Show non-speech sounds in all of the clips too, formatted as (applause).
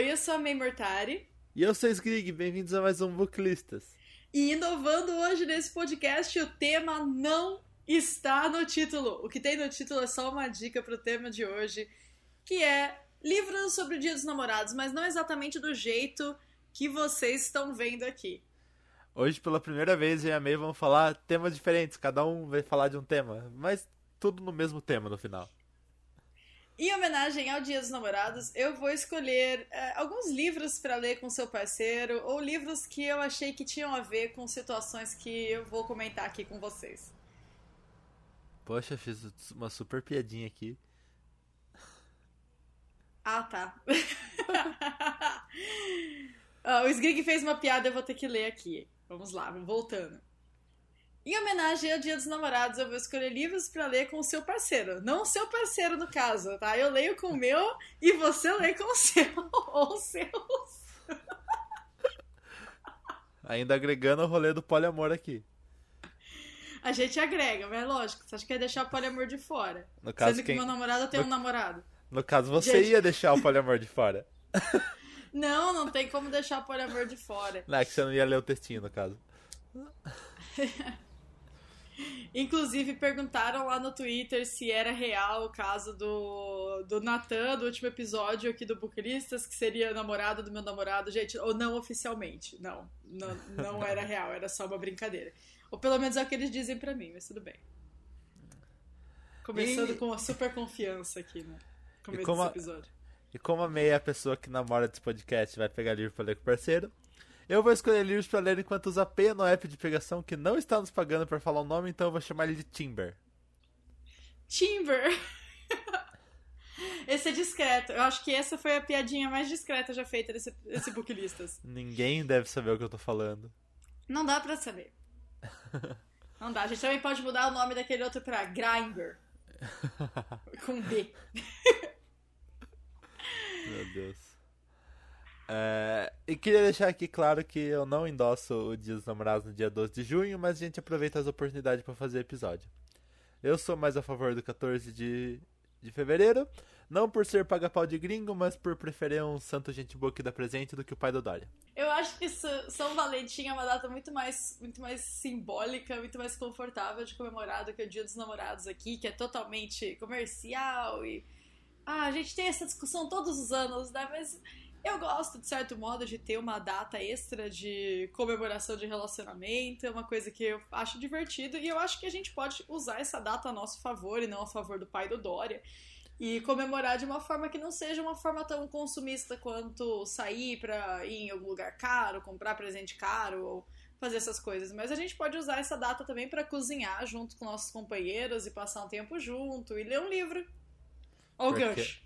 Oi, eu sou a May Mortari. E eu sou o Skrig, bem-vindos a mais um Booklistas. E inovando hoje nesse podcast, o tema não está no título. O que tem no título é só uma dica para o tema de hoje, que é livros sobre o Dia dos Namorados, mas não exatamente do jeito que vocês estão vendo aqui. Hoje, pela primeira vez, eu e a May vão falar temas diferentes, cada um vai falar de um tema, mas tudo no mesmo tema no final. Em homenagem ao Dia dos Namorados, eu vou escolher é, alguns livros para ler com seu parceiro ou livros que eu achei que tinham a ver com situações que eu vou comentar aqui com vocês. Poxa, fiz uma super piadinha aqui. Ah, tá. (laughs) ah, o Sgrig fez uma piada, eu vou ter que ler aqui. Vamos lá, voltando. Em homenagem ao Dia dos Namorados, eu vou escolher livros para ler com o seu parceiro. Não o seu parceiro, no caso, tá? Eu leio com o meu e você lê com o seu. (laughs) Ou seus. Ainda agregando o rolê do poliamor aqui. A gente agrega, mas é lógico. Você acha que ia deixar o poliamor de fora? No caso, Sendo que quem... meu namorado tem no... um namorado. No caso, você gente... ia deixar o poliamor de fora. (laughs) Não, não tem como deixar o poliamor de fora. Não, é que você não ia ler o textinho, no caso. (laughs) Inclusive, perguntaram lá no Twitter se era real o caso do, do Natan, do último episódio aqui do Bucristas, que seria namorado do meu namorado. Gente, ou não oficialmente. Não, não, não (laughs) era real, era só uma brincadeira. Ou pelo menos é o que eles dizem pra mim, mas tudo bem. Começando e... com uma super confiança aqui, né? Começo desse episódio. A... E como a meia é a pessoa que namora desse podcast vai pegar livro pra ler com o parceiro, eu vou escolher livros para ler enquanto usa P no app de pegação que não está nos pagando para falar o nome, então eu vou chamar ele de Timber. Timber! (laughs) Esse é discreto. Eu acho que essa foi a piadinha mais discreta já feita desse, desse Booklistas. (laughs) Ninguém deve saber o que eu tô falando. Não dá pra saber. (laughs) Não dá. A gente também pode mudar o nome daquele outro pra Grinder. Com B. Meu Deus. É, e queria deixar aqui claro que eu não endosso o Dia dos Namorados no dia 12 de junho, mas a gente aproveita as oportunidades para fazer episódio. Eu sou mais a favor do 14 de, de fevereiro, não por ser paga-pau de gringo, mas por preferir um santo gente boa que dá presente do que o pai do Dória. Eu acho que São Valentim é uma data muito mais, muito mais simbólica, muito mais confortável de comemorar do que o Dia dos Namorados aqui, que é totalmente comercial e... Ah, a gente tem essa discussão todos os anos, né? Mas eu gosto, de certo modo, de ter uma data extra de comemoração de relacionamento, é uma coisa que eu acho divertido e eu acho que a gente pode usar essa data a nosso favor e não a favor do pai do Dória. E comemorar de uma forma que não seja uma forma tão consumista quanto sair pra ir em algum lugar caro, comprar presente caro ou fazer essas coisas. Mas a gente pode usar essa data também para cozinhar junto com nossos companheiros e passar um tempo junto e ler um livro. Ou gancho.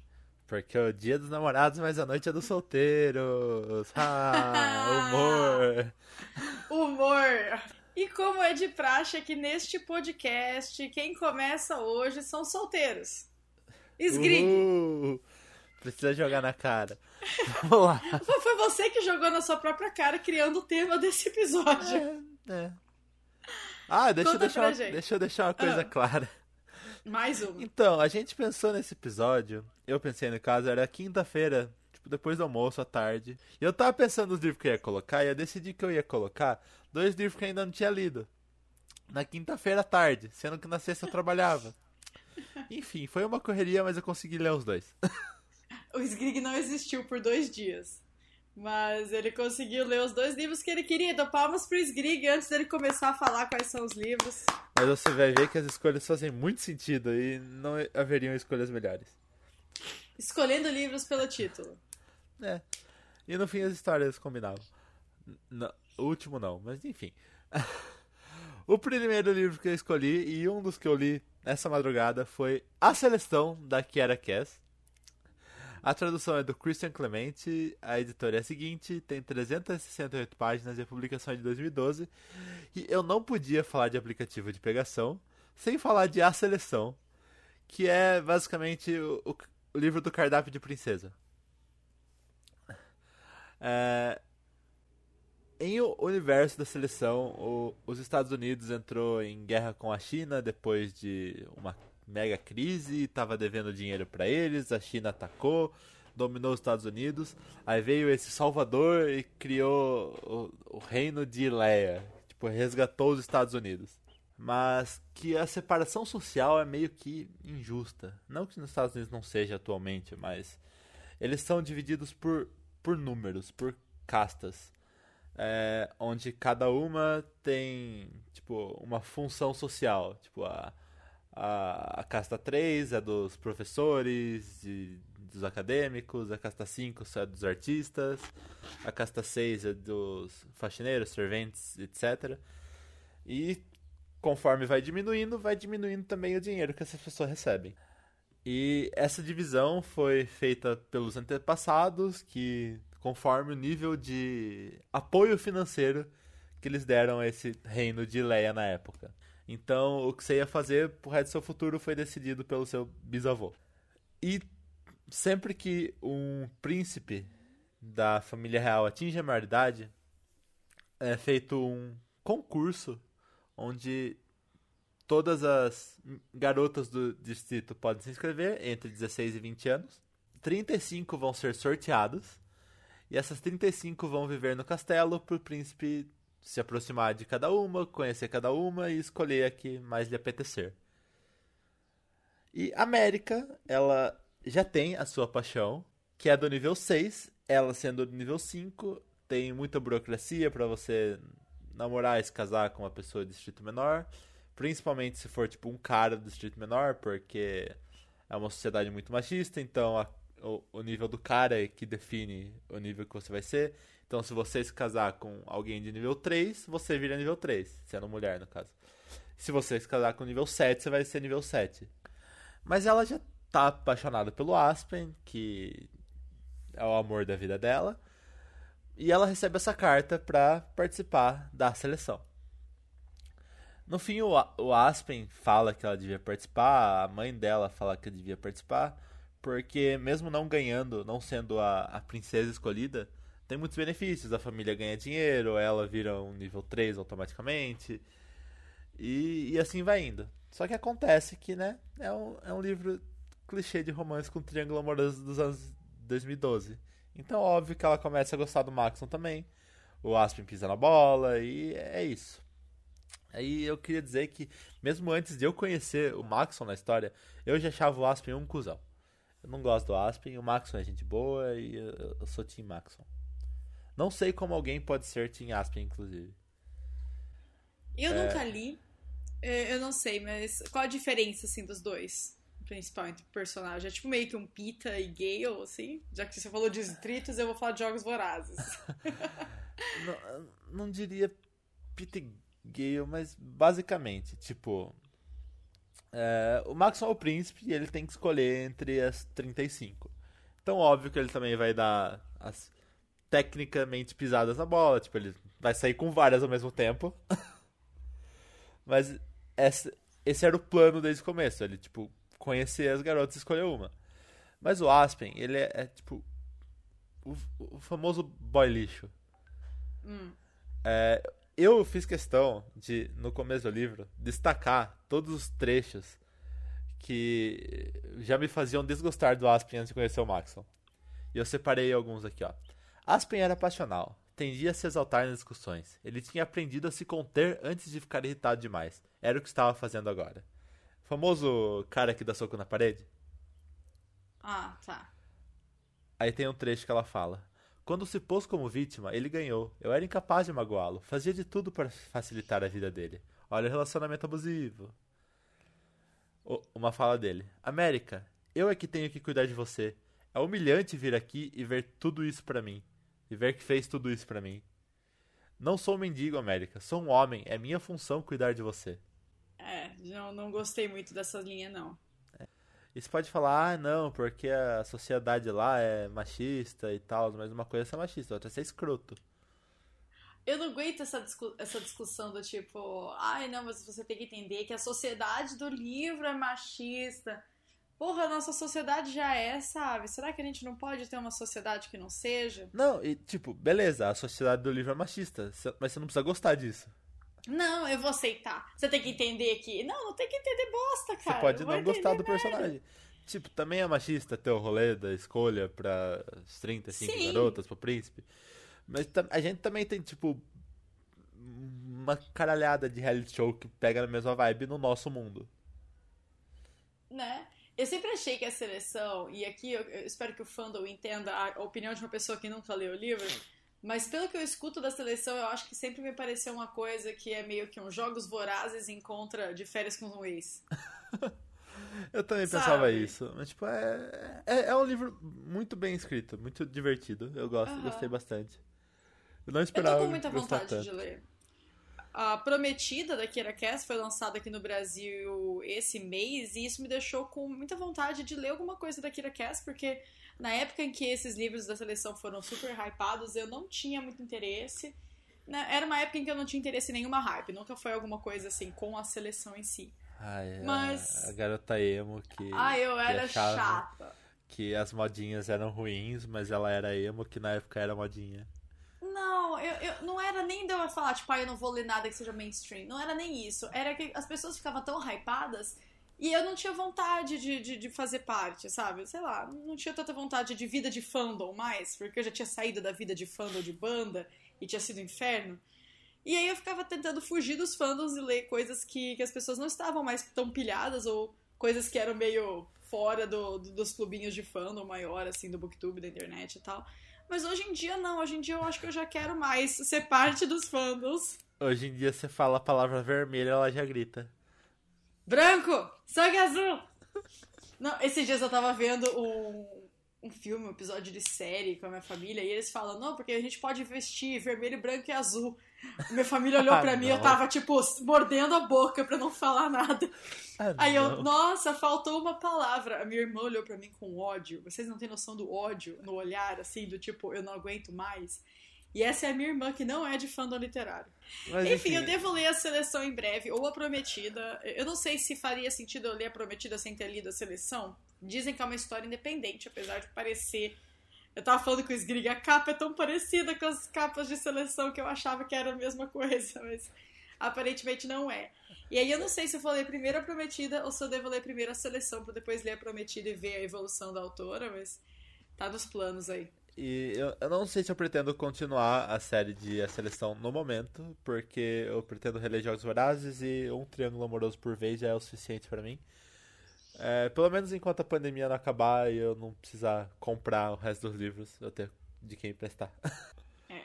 Porque é o dia dos namorados, mas a noite é dos solteiros. Ah, humor. (laughs) humor. E como é de praxe aqui neste podcast, quem começa hoje são solteiros. Esgrig. Uh, precisa jogar na cara. (laughs) Vamos lá. Foi você que jogou na sua própria cara, criando o tema desse episódio. É, é. Ah, deixa eu, deixar uma, deixa eu deixar uma coisa ah. clara. Mais uma. Então, a gente pensou nesse episódio, eu pensei no caso, era quinta-feira, tipo, depois do almoço, à tarde. E eu tava pensando nos livros que eu ia colocar, e eu decidi que eu ia colocar dois livros que eu ainda não tinha lido. Na quinta-feira à tarde, sendo que na sexta eu trabalhava. (laughs) Enfim, foi uma correria, mas eu consegui ler os dois. (laughs) o Sgrig não existiu por dois dias. Mas ele conseguiu ler os dois livros que ele queria. Então, palmas pro Sgrig antes dele começar a falar quais são os livros. Mas você vai ver que as escolhas fazem muito sentido e não haveriam escolhas melhores. Escolhendo livros pelo título. É. E no fim as histórias combinavam. O último não, mas enfim. (laughs) o primeiro livro que eu escolhi e um dos que eu li nessa madrugada foi A Seleção da Kiara Cass. A tradução é do Christian Clemente, a editora é a seguinte, tem 368 páginas e a publicação é de 2012. E eu não podia falar de aplicativo de pegação sem falar de A Seleção, que é basicamente o, o, o livro do cardápio de princesa. É, em o universo da seleção, o, os Estados Unidos entrou em guerra com a China depois de uma mega crise, estava devendo dinheiro para eles, a China atacou, dominou os Estados Unidos. Aí veio esse Salvador e criou o, o reino de Ileia. Tipo, resgatou os Estados Unidos. Mas que a separação social é meio que injusta. Não que nos Estados Unidos não seja atualmente, mas eles são divididos por, por números, por castas. É, onde cada uma tem tipo uma função social. Tipo, a, a, a casta 3 é dos professores, de, dos acadêmicos, a casta 5 é dos artistas, a casta 6 é dos faxineiros, serventes, etc. E conforme vai diminuindo, vai diminuindo também o dinheiro que essas pessoas recebem. E essa divisão foi feita pelos antepassados, que conforme o nível de apoio financeiro que eles deram a esse reino de Leia na época. Então, o que você ia fazer pro resto do seu futuro foi decidido pelo seu bisavô. E sempre que um príncipe da família real atinge a maioridade, é feito um concurso onde todas as garotas do distrito podem se inscrever entre 16 e 20 anos. 35 vão ser sorteadas e essas 35 vão viver no castelo para o príncipe se aproximar de cada uma, conhecer cada uma e escolher a que mais lhe apetecer. E América, ela já tem a sua paixão, que é do nível 6, ela sendo do nível 5, tem muita burocracia para você namorar e se casar com uma pessoa de distrito menor, principalmente se for tipo um cara do distrito menor, porque é uma sociedade muito machista, então a, o, o nível do cara é que define o nível que você vai ser. Então, se você se casar com alguém de nível 3, você vira nível 3, sendo mulher, no caso. Se você se casar com nível 7, você vai ser nível 7. Mas ela já tá apaixonada pelo Aspen, que é o amor da vida dela. E ela recebe essa carta para participar da seleção. No fim, o, o Aspen fala que ela devia participar, a mãe dela fala que devia participar, porque mesmo não ganhando, não sendo a, a princesa escolhida, tem muitos benefícios. A família ganha dinheiro, ela vira um nível 3 automaticamente. E, e assim vai indo. Só que acontece que, né, é um, é um livro clichê de romance com triângulo amoroso dos anos 2012. Então, óbvio que ela começa a gostar do Maxon também. O Aspen pisa na bola e é isso. Aí eu queria dizer que, mesmo antes de eu conhecer o Maxon na história, eu já achava o Aspen um cuzão. Eu não gosto do Aspen, o Maxon é gente boa e eu, eu sou Team Maxon. Não sei como alguém pode ser Team Aspen, inclusive. Eu é... nunca li. É, eu não sei, mas qual a diferença, assim, dos dois? Principal entre personagem. É tipo meio que um Pita e Gale, assim? Já que você falou de distritos, eu vou falar de jogos vorazes. (laughs) não, não diria Pita e Gale, mas basicamente, tipo. É, o Maxwell é o príncipe e ele tem que escolher entre as 35. Então, óbvio que ele também vai dar as tecnicamente pisadas na bola. Tipo, ele vai sair com várias ao mesmo tempo. (laughs) Mas esse, esse era o plano desde o começo. Ele, tipo, conhecer as garotas e escolher uma. Mas o Aspen, ele é, é tipo. O, o, famoso boy lixo. Hum. É, eu fiz questão de, no começo do livro, destacar todos os trechos que já me faziam desgostar do Aspen antes de conhecer o Maxon. E eu separei alguns aqui, ó. Aspen era passional, tendia a se exaltar nas discussões. Ele tinha aprendido a se conter antes de ficar irritado demais. Era o que estava fazendo agora. O famoso cara que dá soco na parede? Ah, tá. Aí tem um trecho que ela fala. Quando se pôs como vítima, ele ganhou. Eu era incapaz de magoá-lo. Fazia de tudo para facilitar a vida dele. Olha o relacionamento abusivo. Uma fala dele. América, eu é que tenho que cuidar de você. É humilhante vir aqui e ver tudo isso para mim e ver que fez tudo isso para mim. Não sou um mendigo, América. Sou um homem. É minha função cuidar de você. É, não, não gostei muito dessa linha, não. É. E você pode falar, ah, não, porque a sociedade lá é machista e tal, mas uma coisa é ser machista, outra é ser escroto. Eu não aguento essa, discu essa discussão do tipo, ai, não, mas você tem que entender que a sociedade do livro é machista. Porra, a nossa sociedade já é, sabe? Será que a gente não pode ter uma sociedade que não seja? Não, e tipo, beleza, a sociedade do livro é machista, mas você não precisa gostar disso. Não, eu vou aceitar. Você tem que entender que. Não, não tem que entender bosta, cara. Você pode não, não gostar do nada. personagem. Tipo, também é machista ter o rolê da escolha pra 35 Sim. garotas, pro príncipe. Mas a gente também tem, tipo, uma caralhada de reality show que pega na mesma vibe no nosso mundo. né? Eu sempre achei que a seleção, e aqui eu, eu espero que o fandom entenda a opinião de uma pessoa que nunca leu o livro, mas pelo que eu escuto da seleção, eu acho que sempre me pareceu uma coisa que é meio que um jogos vorazes em contra de férias com um ex. (laughs) Eu também Sabe? pensava isso. Mas, tipo, é, é, é um livro muito bem escrito, muito divertido. Eu gosto, Aham. gostei bastante. Eu não Eu esperava tô com muita vontade tanto. de ler. A Prometida da Kira Cass foi lançada aqui no Brasil esse mês e isso me deixou com muita vontade de ler alguma coisa da Kira Cass, porque na época em que esses livros da seleção foram super hypados, eu não tinha muito interesse. Né, Era uma época em que eu não tinha interesse em nenhuma hype, nunca foi alguma coisa assim com a seleção em si. Ai, a- Mas- a, garota emo que, Ah, eu que era chata. que as modinhas eram ruins, mas ela era emo, que na época era modinha. Não, eu, eu- não era nem de eu falar, tipo, ah, eu não vou ler nada que seja mainstream. Não era nem isso. Era que as pessoas ficavam tão hypadas e eu não tinha vontade de, de, de fazer parte, sabe? Sei lá, não tinha tanta vontade de vida de fandom mais, porque eu já tinha saído da vida de fandom de banda e tinha sido um inferno. E aí eu ficava tentando fugir dos fandoms e ler coisas que, que as pessoas não estavam mais tão pilhadas ou coisas que eram meio fora do, do- dos clubinhos de fandom maior, assim, do booktube, da internet e tal. Mas hoje em dia não, hoje em dia eu acho que eu já quero mais ser parte dos fandoms. Hoje em dia você fala a palavra vermelha, ela já grita. Branco! Sangue azul! Não, esses dias eu tava vendo um, um filme, um episódio de série com a minha família, e eles falam, não, porque a gente pode vestir vermelho, branco e azul. Minha família olhou (laughs) Ah, pra mim, eu não. tava, tipo, mordendo a boca pra não falar nada. Ah, Aí eu, não. nossa, faltou uma palavra. A minha irmã olhou pra mim com ódio. Vocês não têm noção do ódio no olhar, assim, do tipo, eu não aguento mais. E essa é a minha irmã, que não é de fandom literário. Mas, Enfim, eu devo ler a seleção em breve, ou a Prometida. Eu não sei se faria sentido eu ler a Prometida sem ter lido a seleção. Dizem que é uma história independente, apesar de parecer. Eu tava falando com o Sgrig, a capa é tão parecida com as capas de seleção que eu achava que era a mesma coisa, (laughs) mas aparentemente não é. E aí eu não sei se eu vou ler primeiro a Prometida ou se eu devo ler primeiro a seleção pra depois ler a Prometida e ver a evolução da autora, mas tá nos planos aí. E eu, eu não sei se eu pretendo continuar a série de A Seleção no momento, porque eu pretendo reler Jogos Vorazes e um triângulo amoroso por vez já é o suficiente pra mim. É, pelo menos enquanto a pandemia não acabar e eu não precisar comprar o resto dos livros, eu ter de quem emprestar. É.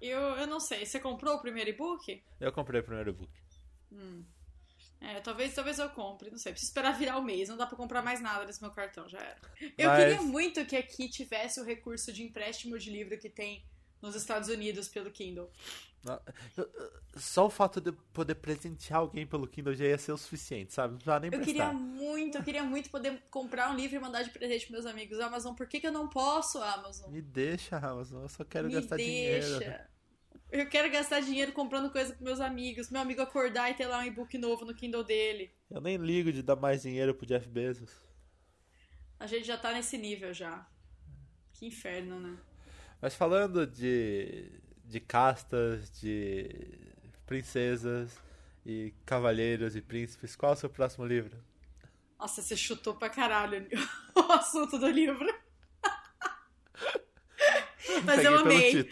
Eu, eu não sei, você comprou o primeiro e-book? Eu comprei o primeiro book. É, talvez, talvez eu compre, não sei. Preciso esperar virar o mês, não dá pra comprar mais nada nesse meu cartão, já era. Eu Mas- queria muito que aqui tivesse o recurso de empréstimo de livro que tem nos Estados Unidos pelo Kindle. Eu- Só o fato de eu poder presentear alguém pelo Kindle já ia ser o suficiente, sabe? Não precisava nem Eu prestar. queria muito, eu queria muito poder comprar um livro e mandar de presente pros meus amigos. Amazon, por que, que eu não posso, Amazon? Me deixa, Amazon, eu só quero Me gastar dinheiro. Eu quero gastar dinheiro comprando coisa pros meus amigos. Meu amigo acordar e ter lá um e-book novo no Kindle dele. Eu nem ligo de dar mais dinheiro pro Jeff Bezos. A gente já tá nesse nível já. Que inferno, né? Mas falando de, de castas, de princesas e cavalheiros e príncipes, qual é o seu próximo livro? Nossa, você chutou pra caralho (laughs) o assunto do livro. (laughs) (laughs) Mas Peguei eu amei.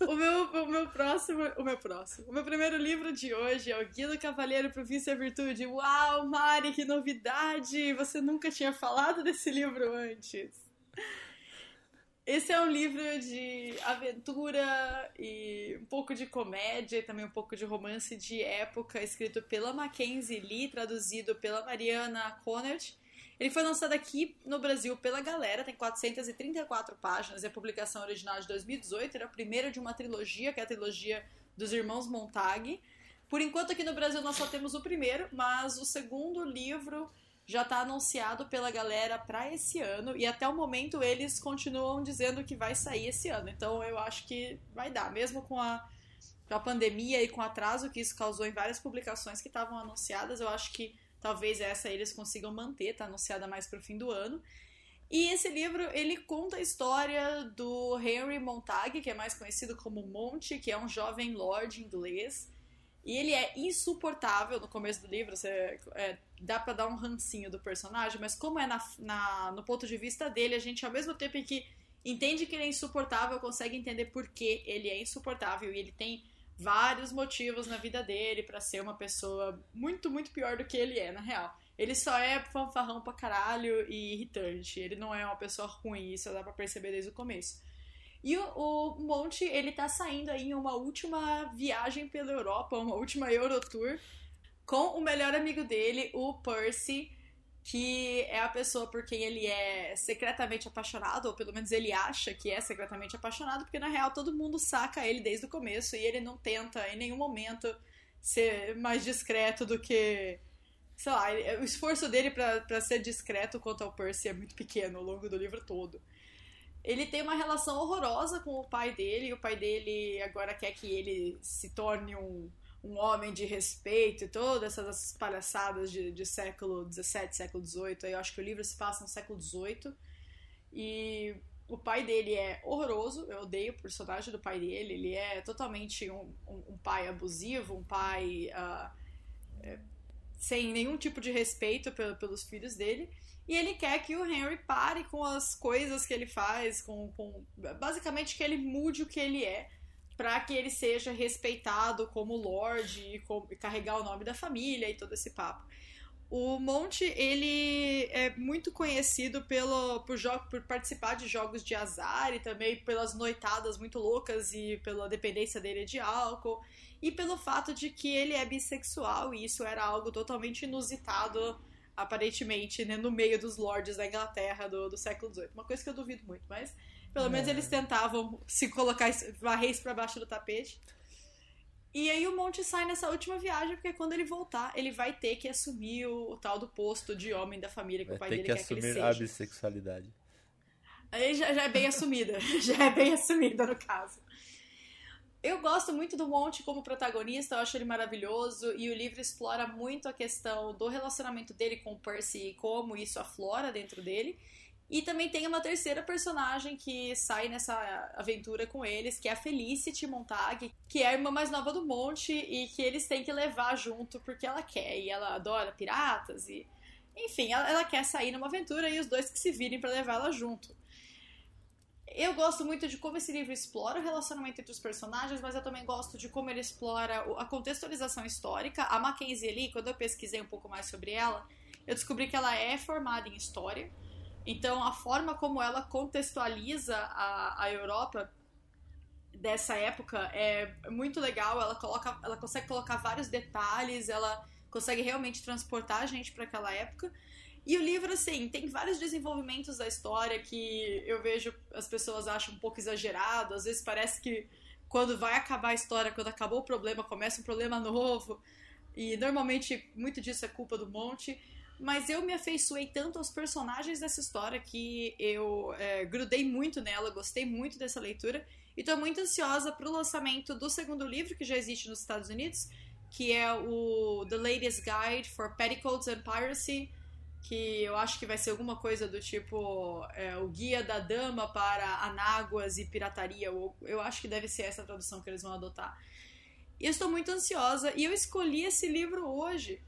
O meu, o meu próximo. O meu próximo. O meu primeiro livro de hoje é o Guia do Cavaleiro pro Vício e a Virtude. Uau, Mari, que novidade! Você nunca tinha falado desse livro antes. Esse é um livro de aventura e um pouco de comédia e também um pouco de romance de época, escrito pela Mackenzie Lee, traduzido pela Mariana Conert. Ele foi lançado aqui no Brasil pela Galera, tem 434 páginas, é a publicação original de 2018, era a primeira de uma trilogia, que é a trilogia dos Irmãos Montag. Por enquanto aqui no Brasil nós só temos o primeiro, mas o segundo livro já está anunciado pela galera para esse ano e até o momento eles continuam dizendo que vai sair esse ano. Então eu acho que vai dar, mesmo com a, com a pandemia e com o atraso que isso causou em várias publicações que estavam anunciadas, eu acho que talvez essa eles consigam manter, tá anunciada mais para o fim do ano. E esse livro, ele conta a história do Henry Montag, que é mais conhecido como Monte, que é um jovem lord inglês, E ele é insuportável no começo do livro, você, é, dá pra dar um rancinho do personagem, mas como é na, na, no ponto de vista dele, a gente, ao mesmo tempo em que entende que ele é insuportável, consegue entender por que ele é insuportável. E ele tem vários motivos na vida dele para ser uma pessoa muito, muito pior do que ele é, na real. Ele só é fanfarrão pra caralho e irritante. Ele não é uma pessoa ruim, isso dá pra perceber desde o começo. E o, o Monte, ele tá saindo aí em uma última viagem pela Europa, uma última Eurotour, com o melhor amigo dele, o Percy, que é a pessoa por quem ele é secretamente apaixonado, ou pelo menos ele acha que é secretamente apaixonado, porque na real todo mundo saca ele desde o começo e ele não tenta em nenhum momento ser mais discreto do que. Sei lá, o esforço dele para ser discreto quanto ao Percy é muito pequeno ao longo do livro todo. Ele tem uma relação horrorosa com o pai dele, e o pai dele agora quer que ele se torne um, um homem de respeito e todas essas palhaçadas de, de século XVII, século XVIII. Eu acho que o livro se passa no século XVIII. E o pai dele é horroroso, eu odeio o personagem do pai dele. Ele é totalmente um, um, um pai abusivo, um pai uh, é, sem nenhum tipo de respeito pelos filhos dele. E ele quer que o Henry pare com as coisas que ele faz, com, com basicamente que ele mude o que ele é, para que ele seja respeitado como e, como, e carregar o nome da família e todo esse papo. O Monte, ele é muito conhecido pelo, por, jogo, por participar de jogos de azar e também pelas noitadas muito loucas e pela dependência dele de álcool e pelo fato de que ele é bissexual e isso era algo totalmente inusitado aparentemente, né, no meio dos lords da Inglaterra do, do século XVIII. Uma coisa que eu duvido muito, mas pelo é. menos eles tentavam se colocar, varrer isso pra baixo do tapete. E aí o Monte sai nessa última viagem, porque quando ele voltar, ele vai ter que assumir o, o tal do posto de homem da família que vai o pai dele que quer que ele seja. a bissexualidade. Aí já, já é bem assumida, (laughs) já é bem assumida no caso. Eu gosto muito do Monte como protagonista, eu acho ele maravilhoso e o livro explora muito a questão do relacionamento dele com o Percy e como isso aflora dentro dele. E também tem uma terceira personagem que sai nessa aventura com eles, que é a Felicity Montag, que é a irmã mais nova do Monte e que eles têm que levar junto porque ela quer e ela adora piratas e enfim, ela, ela quer sair numa aventura e os dois que se virem para levar ela junto. Eu gosto muito de como esse livro explora o relacionamento entre os personagens, mas eu também gosto de como ele explora a contextualização histórica. A Mackenzie ali, quando eu pesquisei um pouco mais sobre ela, eu descobri que ela é formada em história. Então, a forma como ela contextualiza a, a Europa dessa época é muito legal. Ela, coloca, ela consegue colocar vários detalhes, ela consegue realmente transportar a gente para aquela época. E o livro, assim, tem vários desenvolvimentos da história que eu vejo as pessoas acham um pouco exagerado. Às vezes parece que quando vai acabar a história, quando acabou o problema, começa um problema novo. E normalmente muito disso é culpa do Monte. Mas eu me afeiçoei tanto aos personagens dessa história que eu é, grudei muito nela, gostei muito dessa leitura. E tô muito ansiosa pro lançamento do segundo livro, que já existe nos Estados Unidos, que é o The Latest Guide for Petticoats and Piracy que eu acho que vai ser alguma coisa do tipo é, o guia da dama para anáguas e pirataria. Eu acho que deve ser essa tradução que eles vão adotar. E eu estou muito ansiosa e eu escolhi esse livro hoje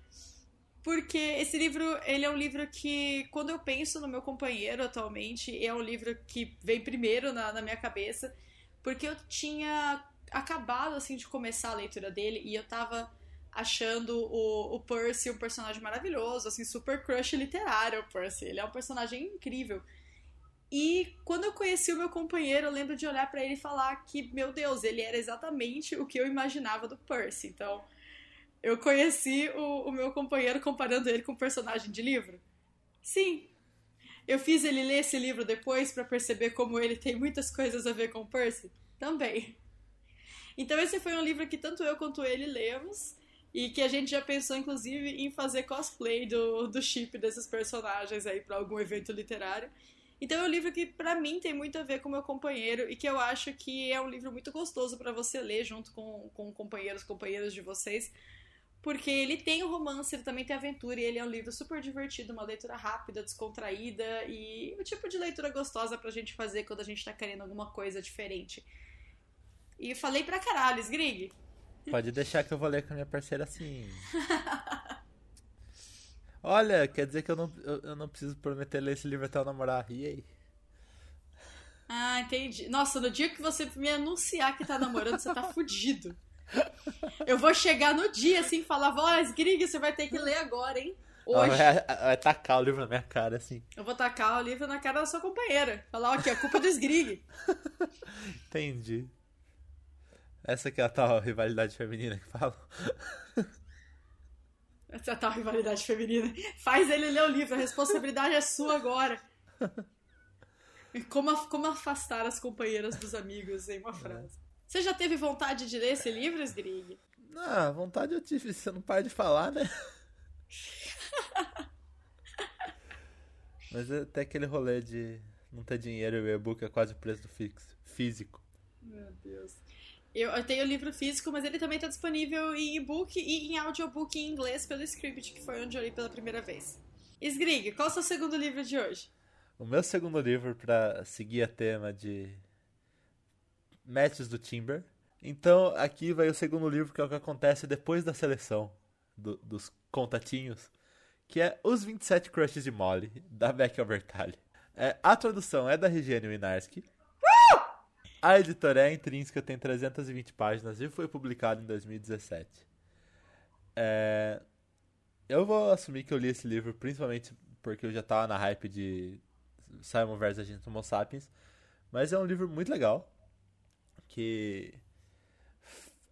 porque esse livro ele é um livro que quando eu penso no meu companheiro atualmente é um livro que vem primeiro na, na minha cabeça porque eu tinha acabado assim de começar a leitura dele e eu tava achando o, o Percy um personagem maravilhoso, assim, super crush literário, o Percy. Ele é um personagem incrível. E quando eu conheci o meu companheiro, eu lembro de olhar para ele e falar que, meu Deus, ele era exatamente o que eu imaginava do Percy. Então, eu conheci o, o meu companheiro comparando ele com um personagem de livro? Sim. Eu fiz ele ler esse livro depois para perceber como ele tem muitas coisas a ver com Percy? Também. Então, esse foi um livro que tanto eu quanto ele lemos e que a gente já pensou, inclusive, em fazer cosplay do, do chip desses personagens aí para algum evento literário. Então é um livro que, para mim, tem muito a ver com meu companheiro e que eu acho que é um livro muito gostoso para você ler junto com, com companheiros, companheiras de vocês, porque ele tem o romance, ele também tem aventura e ele é um livro super divertido, uma leitura rápida, descontraída e o tipo de leitura gostosa pra gente fazer quando a gente tá querendo alguma coisa diferente. E falei pra caralho, Sgrig. Pode deixar que eu vou ler com a minha parceira assim. Olha, quer dizer que eu não, eu, eu não preciso prometer ler esse livro até eu namorar. E aí? Ah, entendi. Nossa, no dia que você me anunciar que tá namorando, você tá fudido. Eu vou chegar no dia assim e falar, voz, Grig, você vai ter que ler agora, hein? Hoje. Vai, vai tacar o livro na minha cara, assim. Eu vou tacar o livro na cara da sua companheira. Falar, ok, a culpa é do Sgrig. (laughs) Entendi. Essa que é a tal rivalidade feminina que fala. (laughs) Essa é a tal rivalidade feminina. Faz ele ler o livro, a responsabilidade é sua agora. (laughs) Como, como afastar as companheiras dos amigos em uma frase. Você já teve vontade de ler esse livro, Sgrig? Ah, vontade eu tive, você não para de falar, né? (laughs) Mas é até aquele rolê de não ter dinheiro e o e-book é quase o preço do fixo, físico. Meu Deus. Eu, eu tenho o livro físico, mas ele também está disponível em e-book e em audiobook em inglês pelo Script, que foi onde eu li pela primeira vez. Sgrig, qual é o seu segundo livro de hoje? O meu segundo livro, para seguir a tema de matches do Timber. Então, aqui vai o segundo livro, que é o que acontece depois da seleção do, dos contatinhos que é Os 27 Crushes de Molly, da Beck Albertalli. É, a tradução é da Regiane Winarski. A editora é intrínseca, tem 320 páginas e foi publicado em 2017. É, eu vou assumir que eu li esse livro principalmente porque eu já estava na hype de Simon vs. Agente Homo Sapiens, mas é um livro muito legal, que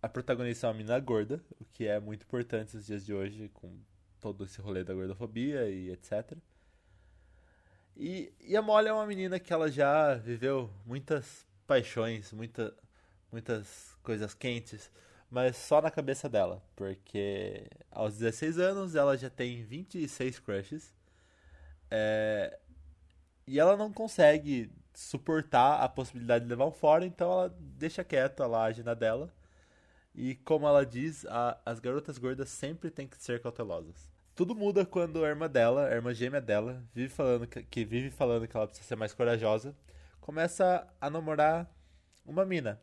a protagonista é uma menina gorda, o que é muito importante nos dias de hoje, com todo esse rolê da gordofobia e etc. E, e a Molly é uma menina que ela já viveu muitas paixões, muita, muitas coisas quentes, mas só na cabeça dela, porque aos 16 anos ela já tem 26 crushes. É, e ela não consegue suportar a possibilidade de levar um fora, então ela deixa quieto, ela age na dela. E como ela diz, a, as garotas gordas sempre têm que ser cautelosas. Tudo muda quando a irmã dela, a irmã gêmea dela, vive falando que, que vive falando que ela precisa ser mais corajosa, começa a namorar uma mina.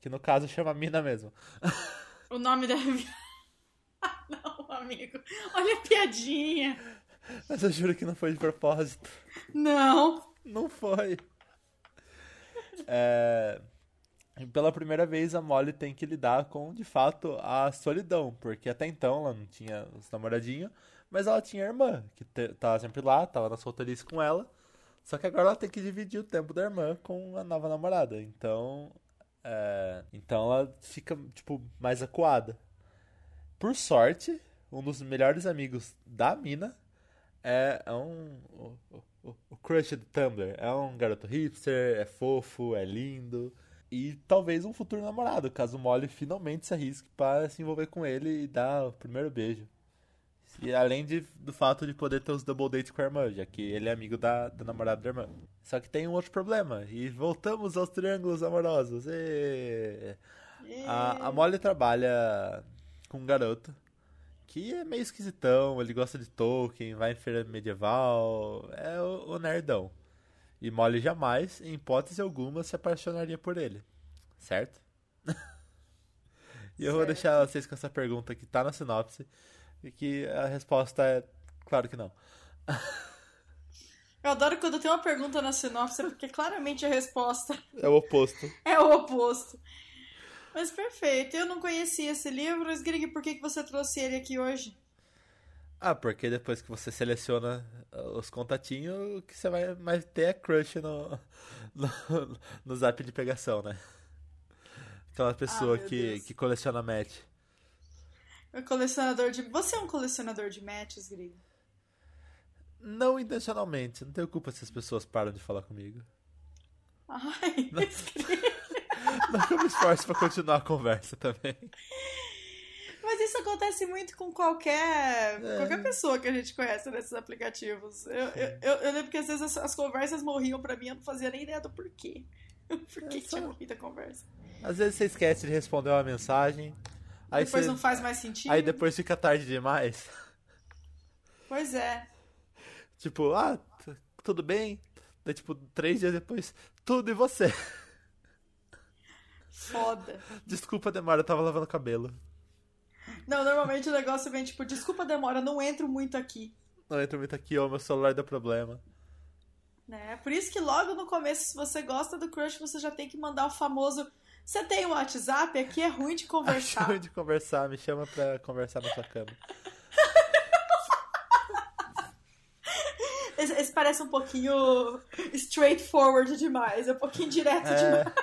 Que no caso chama Mina mesmo. O nome da (laughs) Não, amigo. Olha a piadinha. Mas eu juro que não foi de propósito. Não. Não foi. É... Pela primeira vez, a Molly tem que lidar com, de fato, a solidão, porque até então ela não tinha os namoradinhos, mas ela tinha a irmã, que tava sempre lá, tava na solteirice com ela, só que agora ela tem que dividir o tempo da irmã com a nova namorada, então, é... então ela fica, tipo, mais acuada. Por sorte, um dos melhores amigos da mina é, é um... O, crush do Tumblr, é um garoto hipster, é fofo, é lindo e talvez um futuro namorado, caso Molly finalmente se arrisque para se envolver com ele e dar o primeiro beijo. E além de, do fato de poder ter os double dates com a irmã, já que ele é amigo da, da namorada da irmã. Só que tem um outro problema, e voltamos aos triângulos amorosos. E... A, a Molly trabalha com um garoto que é meio esquisitão, ele gosta de Tolkien, vai em feira medieval, é o, o nerdão. E Molly jamais, em hipótese alguma, se apaixonaria por ele. Certo? (laughs) e eu certo. vou deixar vocês com essa pergunta que tá na sinopse. E que a resposta é claro que não. (laughs) Eu adoro quando tem uma pergunta na sinopse, porque claramente a resposta é o oposto. (laughs) é o oposto. Mas perfeito. Eu não conhecia esse livro. Sgrig, por que, que você trouxe ele aqui hoje? Ah, porque depois que você seleciona uh, os contatinhos, o que você vai mais ter é crush no, (laughs) no, no zap de pegação, né? Aquela pessoa ah, que, que coleciona match. Um colecionador de. Você é um colecionador de matches, Grig? Não intencionalmente. Não tenho culpa se as pessoas param de falar comigo. Ai, (laughs) não, não me esforço pra continuar a conversa também. Mas isso acontece muito com qualquer, é. qualquer pessoa que a gente conhece nesses aplicativos. Eu, eu, eu, eu, lembro que às vezes as, as, conversas morriam pra mim, eu não fazia nem ideia do porquê. (laughs) Por que, é só... tinha morrido a conversa? Às vezes você esquece de responder uma mensagem. Aí depois você... não faz mais sentido. Aí depois fica tarde demais. Pois é. Tipo, ah, tudo bem? Daí, tipo, três dias depois, tudo e você? Foda. Desculpa demora, eu tava lavando cabelo. Não, normalmente o negócio vem tipo, desculpa demora, não entro muito aqui. Não entro muito aqui, ó, meu celular dá problema. Né? Por isso que logo no começo, se você gosta do crush, você já tem que mandar o famoso. Você tem o WhatsApp? Aqui é ruim de (laughs) conversar. Acho ruim de conversar, me chama pra conversar na sua cama. (laughs) Esse, esse parece um pouquinho straightforward demais, é um pouquinho direto É. demais.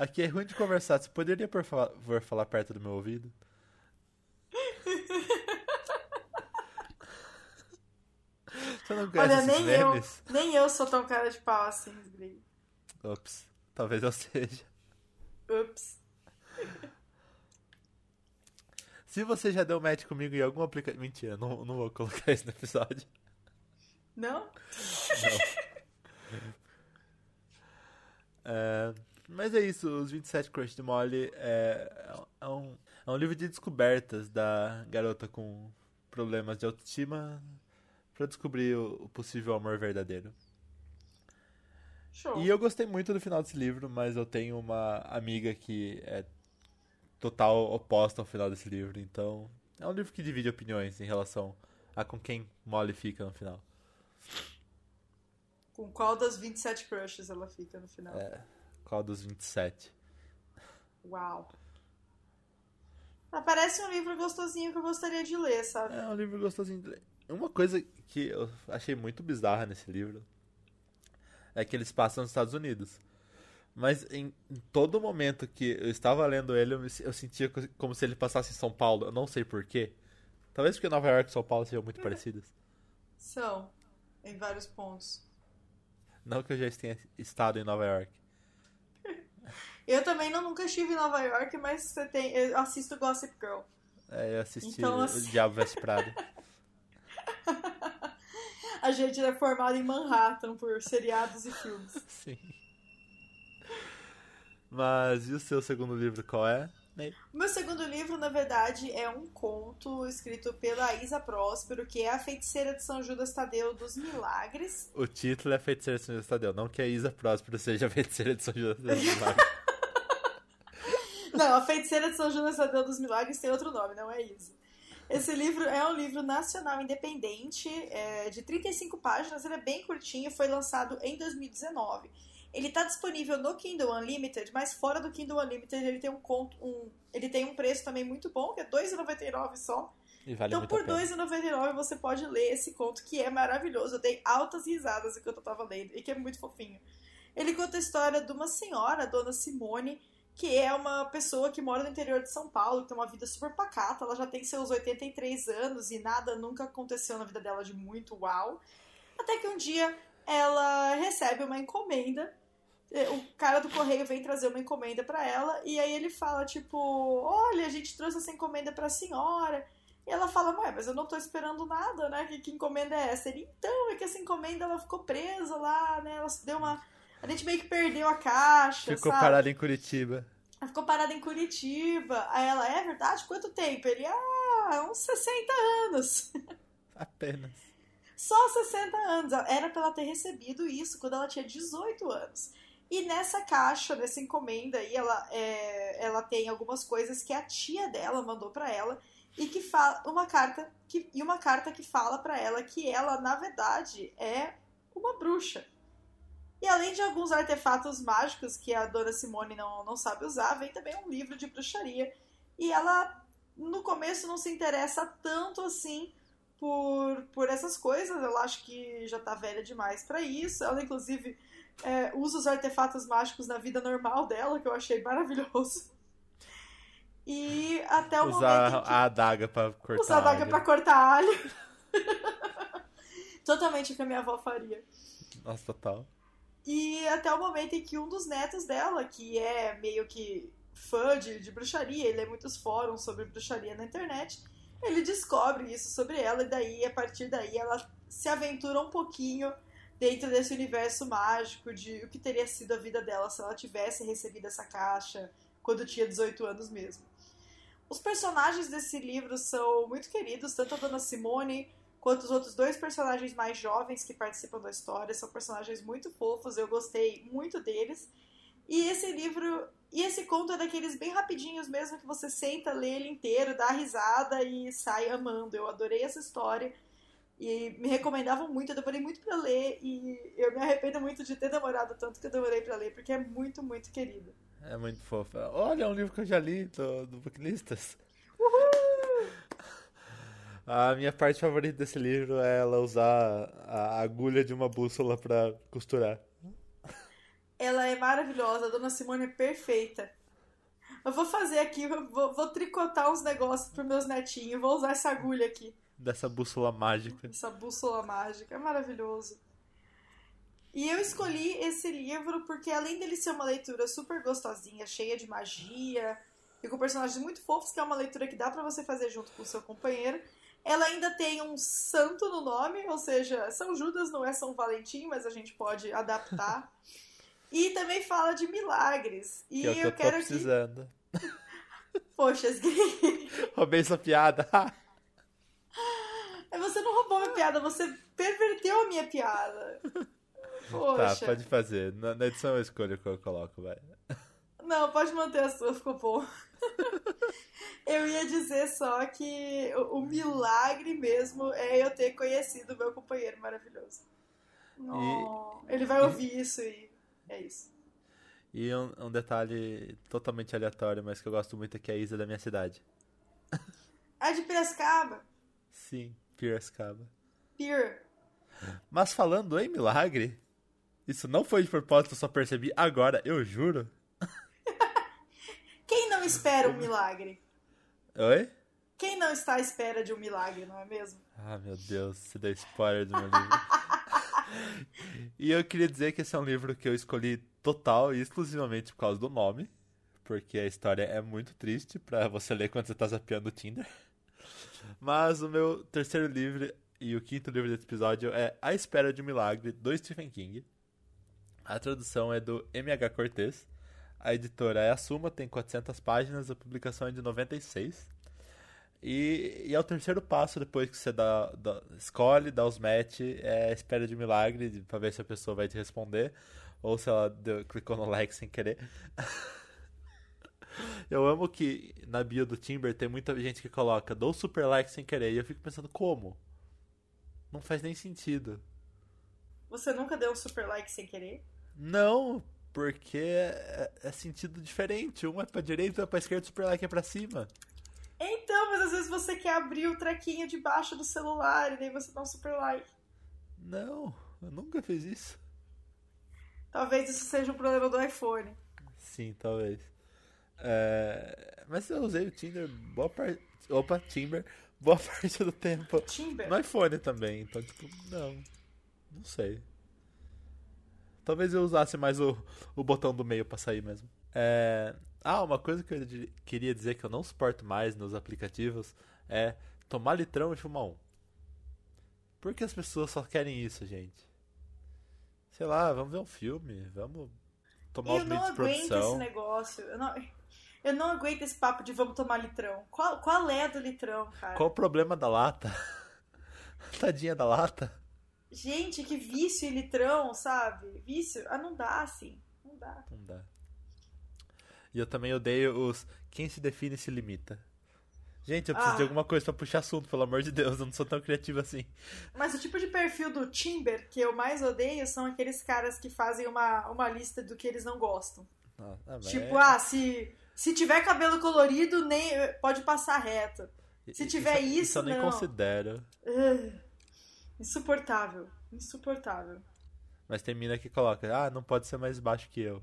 Aqui é ruim de conversar, você poderia por favor falar perto do meu ouvido? (laughs) Você não Olha, nem eu, memes? nem eu sou tão cara de pau assim, Grig. Ops, talvez eu seja. Ups. (laughs) Se você já deu match comigo em algum aplicativo. Mentira, não, não vou colocar isso no episódio. Não? (laughs) É, mas é isso, os 27 Crush de Molly é, é, um, é um livro de descobertas da garota com problemas de autoestima pra descobrir o, o possível amor verdadeiro. Show. E eu gostei muito do final desse livro, mas eu tenho uma amiga que é total oposta ao final desse livro, então é um livro que divide opiniões em relação a com quem Molly fica no final. Com qual das 27 crushes ela fica no final? É, qual dos 27? Uau. Ah, parece um livro gostosinho que eu gostaria de ler, sabe? É um livro gostosinho de ler. Uma coisa que eu achei muito bizarra nesse livro é que eles passam nos Estados Unidos. Mas em, em todo momento que eu estava lendo ele, eu, me- eu sentia co- como se ele passasse em São Paulo. Eu não sei porquê. Talvez porque Nova York e São Paulo sejam muito parecidas. São, em vários pontos. Não que eu já tenha estado em Nova York. Eu também não, nunca estive em Nova York, mas você tem, eu assisto Gossip Girl. É, eu assisti Então, O assim- Diabo Veste Prada. (laughs) A gente é formado em Manhattan por seriados e filmes. (laughs) Sim. Mas e o seu segundo livro qual é? O meu segundo livro, na verdade, é um conto escrito pela Isa Próspero, que é a feiticeira de São Judas Tadeu dos Milagres. O título é Feiticeira de São Judas Tadeu. Não que a Isa Próspero seja a Feiticeira de São Judas Tadeu. (laughs) Não, a feiticeira de São Judas Tadeu dos Milagres tem outro nome, não é Isa. Esse livro é um livro nacional independente, é, de 35 páginas, ele é bem curtinho, foi lançado em 2019. Ele está disponível no Kindle Unlimited, mas fora do Kindle Unlimited ele tem um, conto, um, ele tem um preço também muito bom, que é R$ 2,99 só. Vale então, por. R$ 2,99 você pode ler esse conto, que é maravilhoso. Eu dei altas risadas enquanto eu tava lendo, e que é muito fofinho. Ele conta a história de uma senhora, a dona Simone, que é uma pessoa que mora no interior de São Paulo, que tem uma vida super pacata. Ela já tem seus 83 anos e nada nunca aconteceu na vida dela de muito uau. Até que um dia ela recebe uma encomenda. Eh, O cara do correio vem trazer uma encomenda pra ela e aí ele fala tipo, olha, a gente trouxe essa encomenda pra senhora. E ela fala, ué, mas eu não tô esperando nada, né? Que, que encomenda é essa? Ele, então, é que essa encomenda ela ficou presa lá, né? Ela deu uma. A gente meio que perdeu a caixa. Ficou sabe? parado em Curitiba. Ela ficou parada em Curitiba. Aí ela, é verdade? Quanto tempo? Ele, ah, uns 60 anos. (laughs) Apenas. Só 60 anos. Era pra ela ter recebido isso quando ela tinha 18 anos. E nessa caixa, nessa encomenda aí, ela, é, ela tem algumas coisas que a tia dela mandou pra ela e que fala uma carta que, e uma carta que fala pra ela que ela, na verdade, é uma bruxa. E além de alguns artefatos mágicos que a dona Simone não, não sabe usar, vem também um livro de bruxaria. E ela, no começo, não se interessa tanto assim por, por essas coisas. Ela acha que já tá velha demais pra isso. Ela, inclusive, é, usa os artefatos mágicos na vida normal dela, que eu achei maravilhoso. E até o momento. Usar em que... a adaga pra cortar. Usar a daga alho. pra cortar alho. (laughs) Totalmente o que a minha avó faria. Nossa, total. E até o momento em que um dos netos dela, que é meio que fã de, de bruxaria, ele lê muitos fóruns sobre bruxaria na internet, ele descobre isso sobre ela, e daí, a partir daí, ela se aventura um pouquinho dentro desse universo mágico de o que teria sido a vida dela se ela tivesse recebido essa caixa quando tinha 18 anos mesmo. Os personagens desse livro são muito queridos, tanto a Dona Simone quanto os outros dois personagens mais jovens que participam da história. São personagens muito fofos, eu gostei muito deles. E esse livro E esse conto é daqueles bem rapidinhos mesmo, que você senta, lê ele inteiro, dá risada e sai amando. Eu adorei essa história. E me recomendavam muito, eu demorei muito para ler e eu me arrependo muito de ter demorado tanto que eu demorei para ler, porque é muito, muito querido. É muito fofa. Olha, é um livro que eu já li do, do Booklistas. A minha parte favorita desse livro é ela usar a agulha de uma bússola para costurar. Ela é maravilhosa, a dona Simone é perfeita. Eu vou fazer aqui, vou, vou tricotar uns negócios para meus netinhos, vou usar essa agulha aqui dessa bússola mágica. Essa bússola mágica, é maravilhoso. E eu escolhi esse livro porque, além dele ser uma leitura super gostosinha, cheia de magia, e com personagens muito fofos, que é uma leitura que dá para você fazer junto com o seu companheiro, ela ainda tem um santo no nome, ou seja, São Judas não é São Valentim, mas a gente pode adaptar. (laughs) e também fala de milagres. E que é o que eu, eu tô quero precisando. que. (laughs) Poxa, (laughs) Roubei sua piada. Você não roubou minha piada, você perverteu a minha piada. Poxa. Tá, pode fazer. Na, na edição eu escolho o que eu coloco, vai. Não, pode manter a sua, ficou bom. (laughs) eu ia dizer só que o, o, milagre mesmo é eu ter conhecido meu companheiro maravilhoso. Oh, e, ele vai ouvir e, isso e é isso. E um, um, detalhe totalmente aleatório, mas que eu gosto muito é que é a Isa da minha cidade. (laughs) Ah, de Piracicaba? Sim. Piracicaba. Pir. Mas falando em milagre, isso não foi de propósito, eu só percebi agora, eu juro. Não espera um milagre? Oi? Quem não está à espera de um milagre, não é mesmo? Ah, meu Deus, você deu spoiler do meu livro. (laughs) e eu queria dizer que esse é um livro que eu escolhi total e exclusivamente por causa do nome, porque a história é muito triste para você ler quando você tá zapeando o Tinder. Mas o meu terceiro livro e o quinto livro desse episódio é A Espera de um Milagre, do Stephen King. A tradução é do M.H. Cortez. A editora é a Suma, tem 400 páginas, a publicação é de 96. E, e é o terceiro passo depois que você dá, dá, escolhe, dá os match, é a espera de milagre, pra ver se a pessoa vai te responder, ou se ela deu, clicou no like sem querer. (laughs) Eu amo que na bio do Timber tem muita gente que coloca dou super like sem querer. E eu fico pensando, como? Não faz nem sentido. Você nunca deu um super like sem querer? Não, porque é, é sentido diferente. Um é pra direita, um é pra esquerda, super like é pra cima. Então, mas às vezes você quer abrir o trequinho debaixo do celular e daí você dá um super like. Não, eu nunca fiz isso. Talvez isso seja um problema do iPhone. Sim, talvez. É, mas eu usei o Tinder boa parte. Opa, Timber, boa (laughs) parte do tempo. Timber? No iPhone também, então, tipo, não. Não sei. Talvez eu usasse mais o, o botão do meio pra sair mesmo. É... Ah, uma coisa que eu queria dizer que eu não suporto mais nos aplicativos é tomar litrão e fumar um. Por que as pessoas só querem isso, gente? Sei lá, vamos ver um filme, vamos tomar eu os meios de produção. Eu não aguento esse negócio. Eu não... Eu não aguento esse papo de vamos tomar litrão. Qual, qual é do litrão, cara? Qual o problema da lata? (laughs) Tadinha da lata. Gente, que vício em litrão, sabe? Vício. Ah, não dá assim. Não dá. Não dá. E eu também odeio os. Quem se define se limita. Gente, eu preciso ah. de alguma coisa pra puxar assunto, pelo amor de Deus, eu não sou tão criativo assim. Mas o tipo de perfil do Timber que eu mais odeio são aqueles caras que fazem uma, uma lista do que eles não gostam. Ah, tipo, é... ah, se se tiver cabelo colorido, nem pode passar reto. Se tiver isso, isso, eu nem não. considero. Uh, insuportável. Insuportável. Mas tem mina que coloca, ah, não pode ser mais baixo que eu.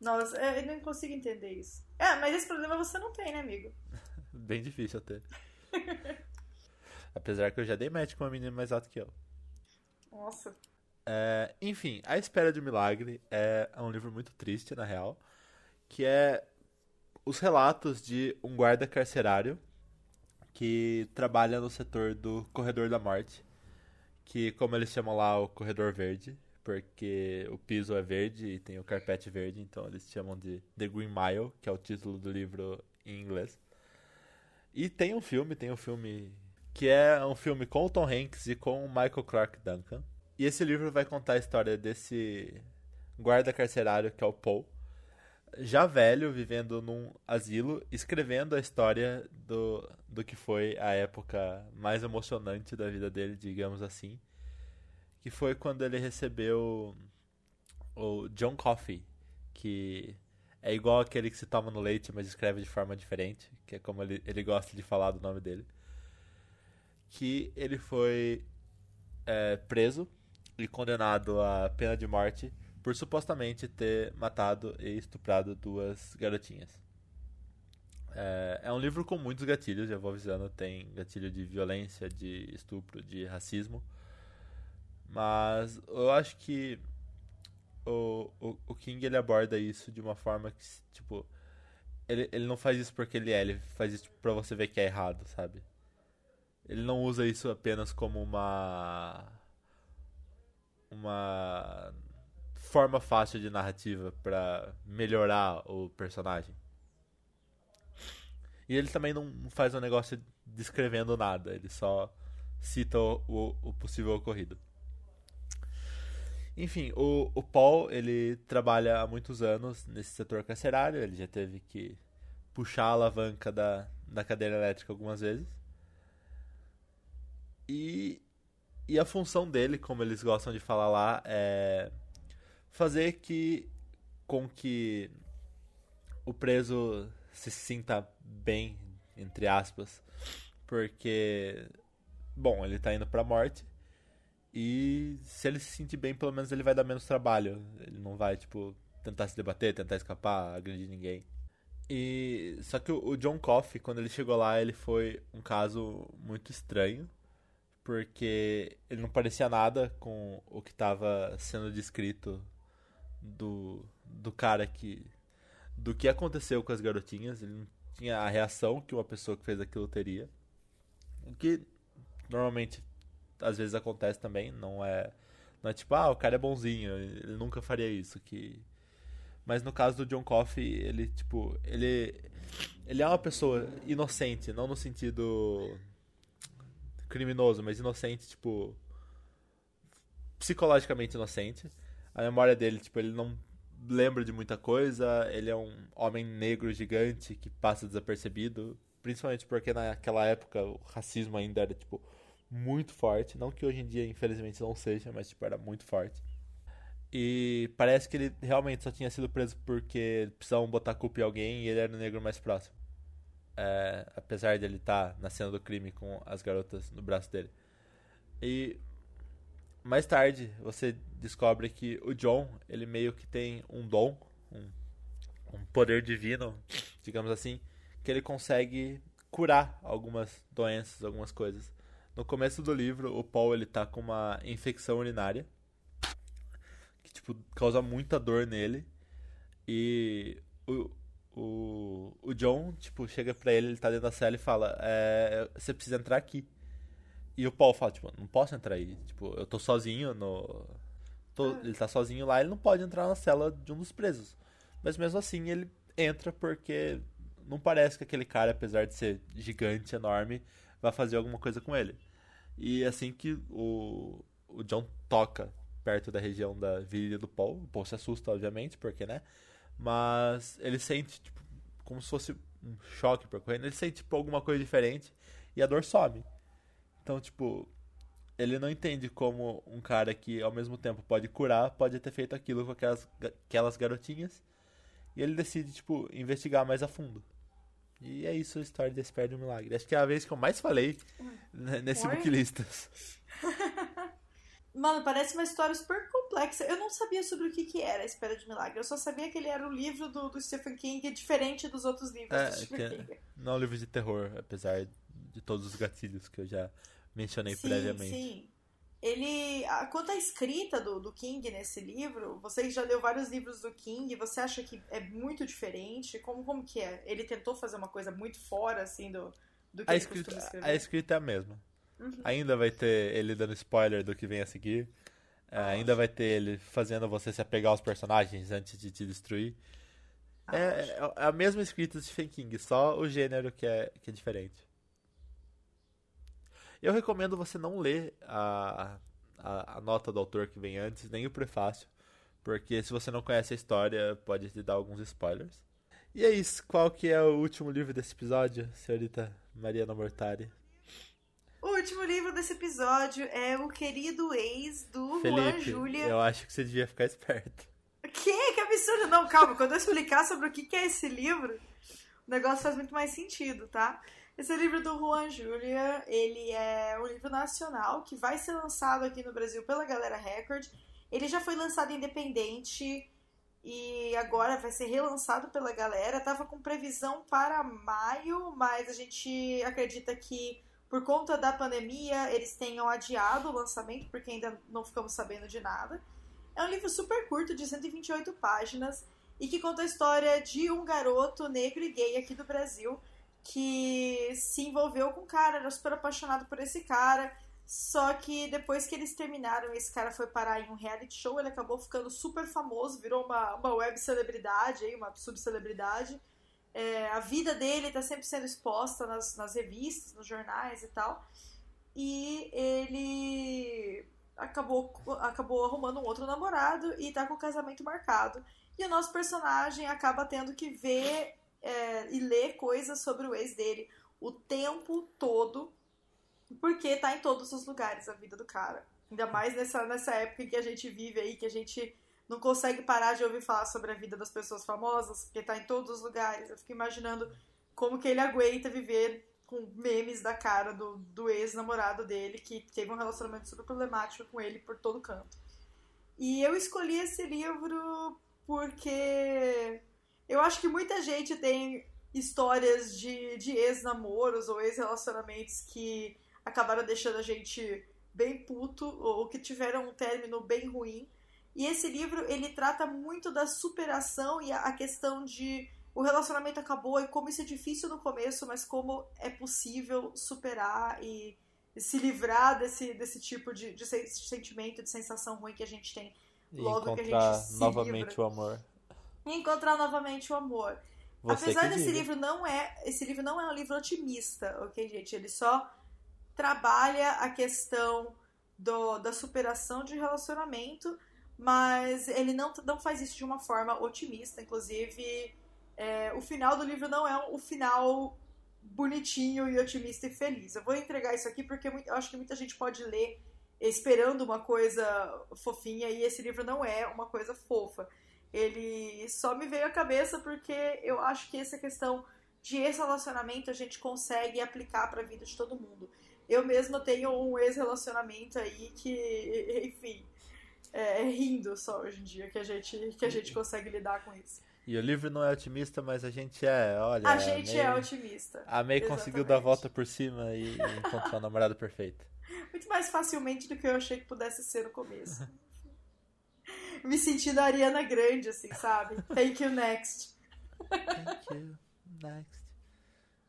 Nossa, é, eu não consigo entender isso. É, mas esse problema você não tem, né, amigo? (laughs) Bem difícil até. Apesar que eu já dei match com uma menina mais alta que eu. Nossa. É, enfim, A Espera de um Milagre é um livro muito triste, na real que é os relatos de um guarda carcerário que trabalha no setor do Corredor da Morte, que como eles chamam lá o Corredor Verde, porque o piso é verde e tem o carpete verde, então eles chamam de The Green Mile, que é o título do livro em inglês. E tem um filme, tem um filme que é um filme com o Tom Hanks e com o Michael Clark Duncan. E esse livro vai contar a história desse guarda carcerário que é o Paul, já velho, vivendo num asilo, escrevendo a história do, do que foi a época mais emocionante da vida dele, digamos assim. Que foi quando ele recebeu o John Coffey, que é igual aquele que se toma no leite, mas escreve de forma diferente, que é como ele, ele gosta de falar do nome dele. Que ele foi é, preso e condenado à pena de morte por supostamente ter matado e estuprado duas garotinhas. É, é, um livro com muitos gatilhos, já vou avisando, tem gatilho de violência, de estupro, de racismo. Mas eu acho que o, o, o King ele aborda isso de uma forma que, tipo, ele, ele não faz isso porque ele é, ele faz isso tipo, pra você ver que é errado, sabe? Ele não usa isso apenas como uma. Uma forma fácil de narrativa para melhorar o personagem. E ele também não faz um negócio descrevendo nada, ele só cita o, o, possível ocorrido. Enfim, o, o Paul, ele trabalha há muitos anos nesse setor carcerário, ele já teve que puxar a alavanca da, da cadeira elétrica algumas vezes. E, e a função dele, como eles gostam de falar lá, é fazer que com que o preso se sinta bem, entre aspas, porque bom, ele tá indo pra morte e se ele se sentir bem, pelo menos ele vai dar menos trabalho. Ele não vai, tipo, tentar se debater, tentar escapar, agredir ninguém. E só que o John Coffey, quando ele chegou lá, ele foi um caso muito estranho, porque ele não parecia nada com o que estava sendo descrito do, do cara que. do que aconteceu com as garotinhas. Ele não tinha a reação que uma pessoa que fez aquilo teria. O que normalmente às vezes acontece também, não é. Não é tipo, ah, o cara é bonzinho, ele nunca faria isso. que Mas no caso do John Coffey, ele, tipo, ele. Ele é uma pessoa inocente, não no sentido criminoso, mas inocente, tipo. psicologicamente inocente a memória dele, tipo, ele não lembra de muita coisa, ele é um homem negro gigante que passa desapercebido, principalmente porque naquela época o racismo ainda era, tipo, muito forte, não que hoje em dia, infelizmente, não seja, mas, tipo, era muito forte. E parece que ele realmente só tinha sido preso porque precisavam botar culpa em alguém e ele era o negro mais próximo. É, apesar de ele estar tá na cena do crime com as garotas no braço dele. E mais tarde você descobre que o John, ele meio que tem um dom, um, um poder divino, digamos assim, que ele consegue curar algumas doenças, algumas coisas. No começo do livro, o Paul ele tá com uma infecção urinária que tipo causa muita dor nele e o, o, o John tipo chega pra ele, ele tá dentro da cela e fala: é, você precisa entrar aqui. E o Paul fala, tipo, não posso entrar aí. Tipo, eu tô sozinho no. Tô... Ah. Ele tá sozinho lá, ele não pode entrar na cela de um dos presos. Mas mesmo assim ele entra porque não parece que aquele cara, apesar de ser gigante, enorme, vai fazer alguma coisa com ele. E assim que o, o John toca perto da região da virilha do Paul, o Paul se assusta, obviamente, porque, né? Mas ele sente, tipo, como se fosse um choque percorrendo. Ele sente, tipo, alguma coisa diferente e a dor some. Então, tipo, ele não entende como um cara que ao mesmo tempo pode curar, pode ter feito aquilo com aquelas, aquelas garotinhas. E ele decide, tipo, investigar mais a fundo. E é isso a história desse Pé de um Milagre. Acho que é a vez que eu mais falei (laughs) nesse Booklistas. (laughs) Mano, parece uma história super complexa. Eu não sabia sobre o que, que era a Espera de Milagre. Eu só sabia que ele era um livro do, do Stephen King, diferente dos outros livros é, do Stephen King. Não é um livro de terror, apesar de todos os gatilhos que eu já mencionei sim, previamente. Sim. Ele. Quanto à escrita do, do King nesse livro, você já leu vários livros do King, você acha que é muito diferente? Como, como que é? Ele tentou fazer uma coisa muito fora, assim, do, do que a ele escrita, A escrita é a mesma. Uhum. Ainda vai ter ele dando spoiler do que vem a seguir. É, ainda vai ter ele fazendo você se apegar aos personagens antes de te destruir. É, é, a mesma escrita de Stephen King, só o gênero que é, que é diferente. Eu recomendo você não ler a, a, a, nota do autor que vem antes, nem o prefácio, Porque se você não conhece a história, pode te dar alguns spoilers. E é isso. Qual que é o último livro desse episódio, senhorita Mariana Mortari? O último livro desse episódio é O Querido Ex, do Felipe, Juan Júlia. eu acho que você devia ficar esperto. Que? Que absurdo! Não, calma, quando eu explicar sobre o que é esse livro, o negócio faz muito mais sentido, tá? Esse é livro do Juan Júlia, ele é um livro nacional que vai ser lançado aqui no Brasil pela Galera Record. Ele já foi lançado independente e agora vai ser relançado pela galera. Tava com previsão para maio, mas a gente acredita que por conta da pandemia eles tenham adiado o lançamento, porque ainda não ficamos sabendo de nada. É um livro super curto, de 128 páginas, e que conta a história de um garoto negro e gay aqui do Brasil que se envolveu com um cara, era super apaixonado por esse cara. Só que depois que eles terminaram, esse cara foi parar em um reality show, ele acabou ficando super famoso, virou uma, uma web celebridade, uma subcelebridade. É, a vida dele está sempre sendo exposta nas, nas revistas, nos jornais e tal. E ele acabou, acabou arrumando um outro namorado e tá com o casamento marcado. E o nosso personagem acaba tendo que ver é, e ler coisas sobre o ex dele o tempo todo, porque tá em todos os lugares a vida do cara. Ainda mais nessa, nessa época que a gente vive aí, que a gente não consegue parar de ouvir falar sobre a vida das pessoas famosas, porque tá em todos os lugares. Eu fico imaginando como que ele aguenta viver com memes da cara do, do ex-namorado dele, que teve um relacionamento super problemático com ele por todo canto. E eu escolhi esse livro porque eu acho que muita gente tem histórias de, de ex-namoros ou ex-relacionamentos que acabaram deixando a gente bem puto ou que tiveram um término bem ruim. E esse livro ele trata muito da superação e a questão de o relacionamento acabou e como isso é difícil no começo, mas como é possível superar e, e se livrar desse, desse tipo de, de, sentimento, de sensação ruim que a gente tem logo que a gente se novamente livra. o amor. Encontrar novamente o amor. Você Apesar desse diga. livro não é, esse livro não é um livro otimista, ok, gente? Ele só trabalha a questão do, da superação de relacionamento, mas ele não, não faz isso de uma forma otimista. Inclusive, é, o final do livro não é o final bonitinho e otimista e feliz. Eu vou entregar isso aqui porque eu acho que muita gente pode ler esperando uma coisa fofinha e esse livro não é uma coisa fofa. Ele só me veio à cabeça porque eu acho que essa questão de ex-relacionamento a gente consegue aplicar para a vida de todo mundo. Eu mesma tenho um ex-relacionamento aí que, (laughs) enfim, é, é rindo só hoje em dia que a gente, que a gente consegue lidar com isso. E o livro não é otimista, mas a gente é, olha. A gente é meio- otimista. A May conseguiu dar a volta por cima e encontrou a namorada perfeita. (laughs) Muito mais facilmente do que eu achei que pudesse ser no começo. (laughs) Me sentindo a Ariana Grande, assim, sabe? Thank you, next. Thank you. Next.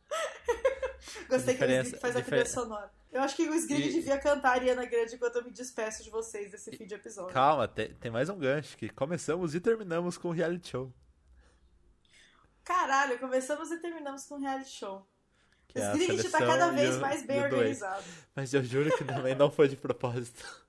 (laughs) Gostei que o Sgrig faz a diferen- trilha sonora. Eu acho que o Sgrig E- devia cantar Ariana Grande enquanto eu me despeço de vocês desse fim de episódio. Calma, tem, tem mais um gancho que começamos e terminamos com o reality show. Caralho, começamos e terminamos com um reality show. Que o é a Sgrig tá cada vez o- mais bem o organizado. Mas eu juro que também não foi de propósito. (laughs)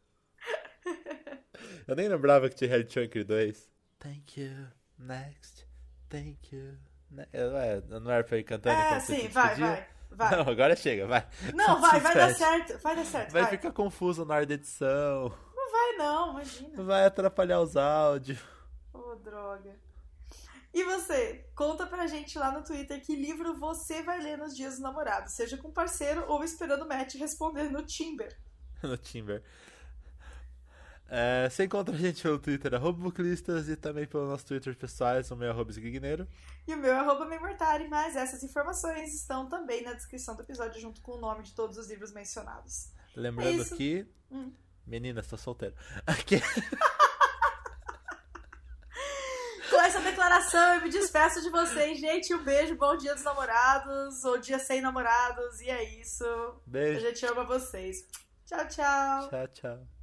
Eu nem lembrava que tinha show entre dois. Thank you. Next. Thank you. Ne- Não, é, não era pra ir cantando É, sim, vai, vai, vai. Não, agora chega, vai. Não, vai, vai dar certo. Vai dar certo, Vai vai. ficar confuso na hora da edição. Não vai não, imagina. Vai atrapalhar os áudios. Ô, droga. E você? Conta pra gente lá no Twitter que livro você vai ler nos dias dos namorados, seja com parceiro ou esperando o Matt responder no Timber. (laughs) no Timber. É, você encontra a gente pelo Twitter, arroba Buclistas, e também pelo nosso Twitter pessoais, o meu arroba Zguigneiro. E o meu é arroba Memortari, mas essas informações estão também na descrição do episódio, junto com o nome de todos os livros mencionados. Lembrando É que. Hum. Meninas, tô solteiro. (laughs) Aqui. (laughs) Com essa declaração, eu me despeço de vocês, gente. Um beijo, bom dia dos namorados, ou dia sem namorados, e é isso. A Beijo. gente ama vocês. Tchau, tchau. Tchau, tchau.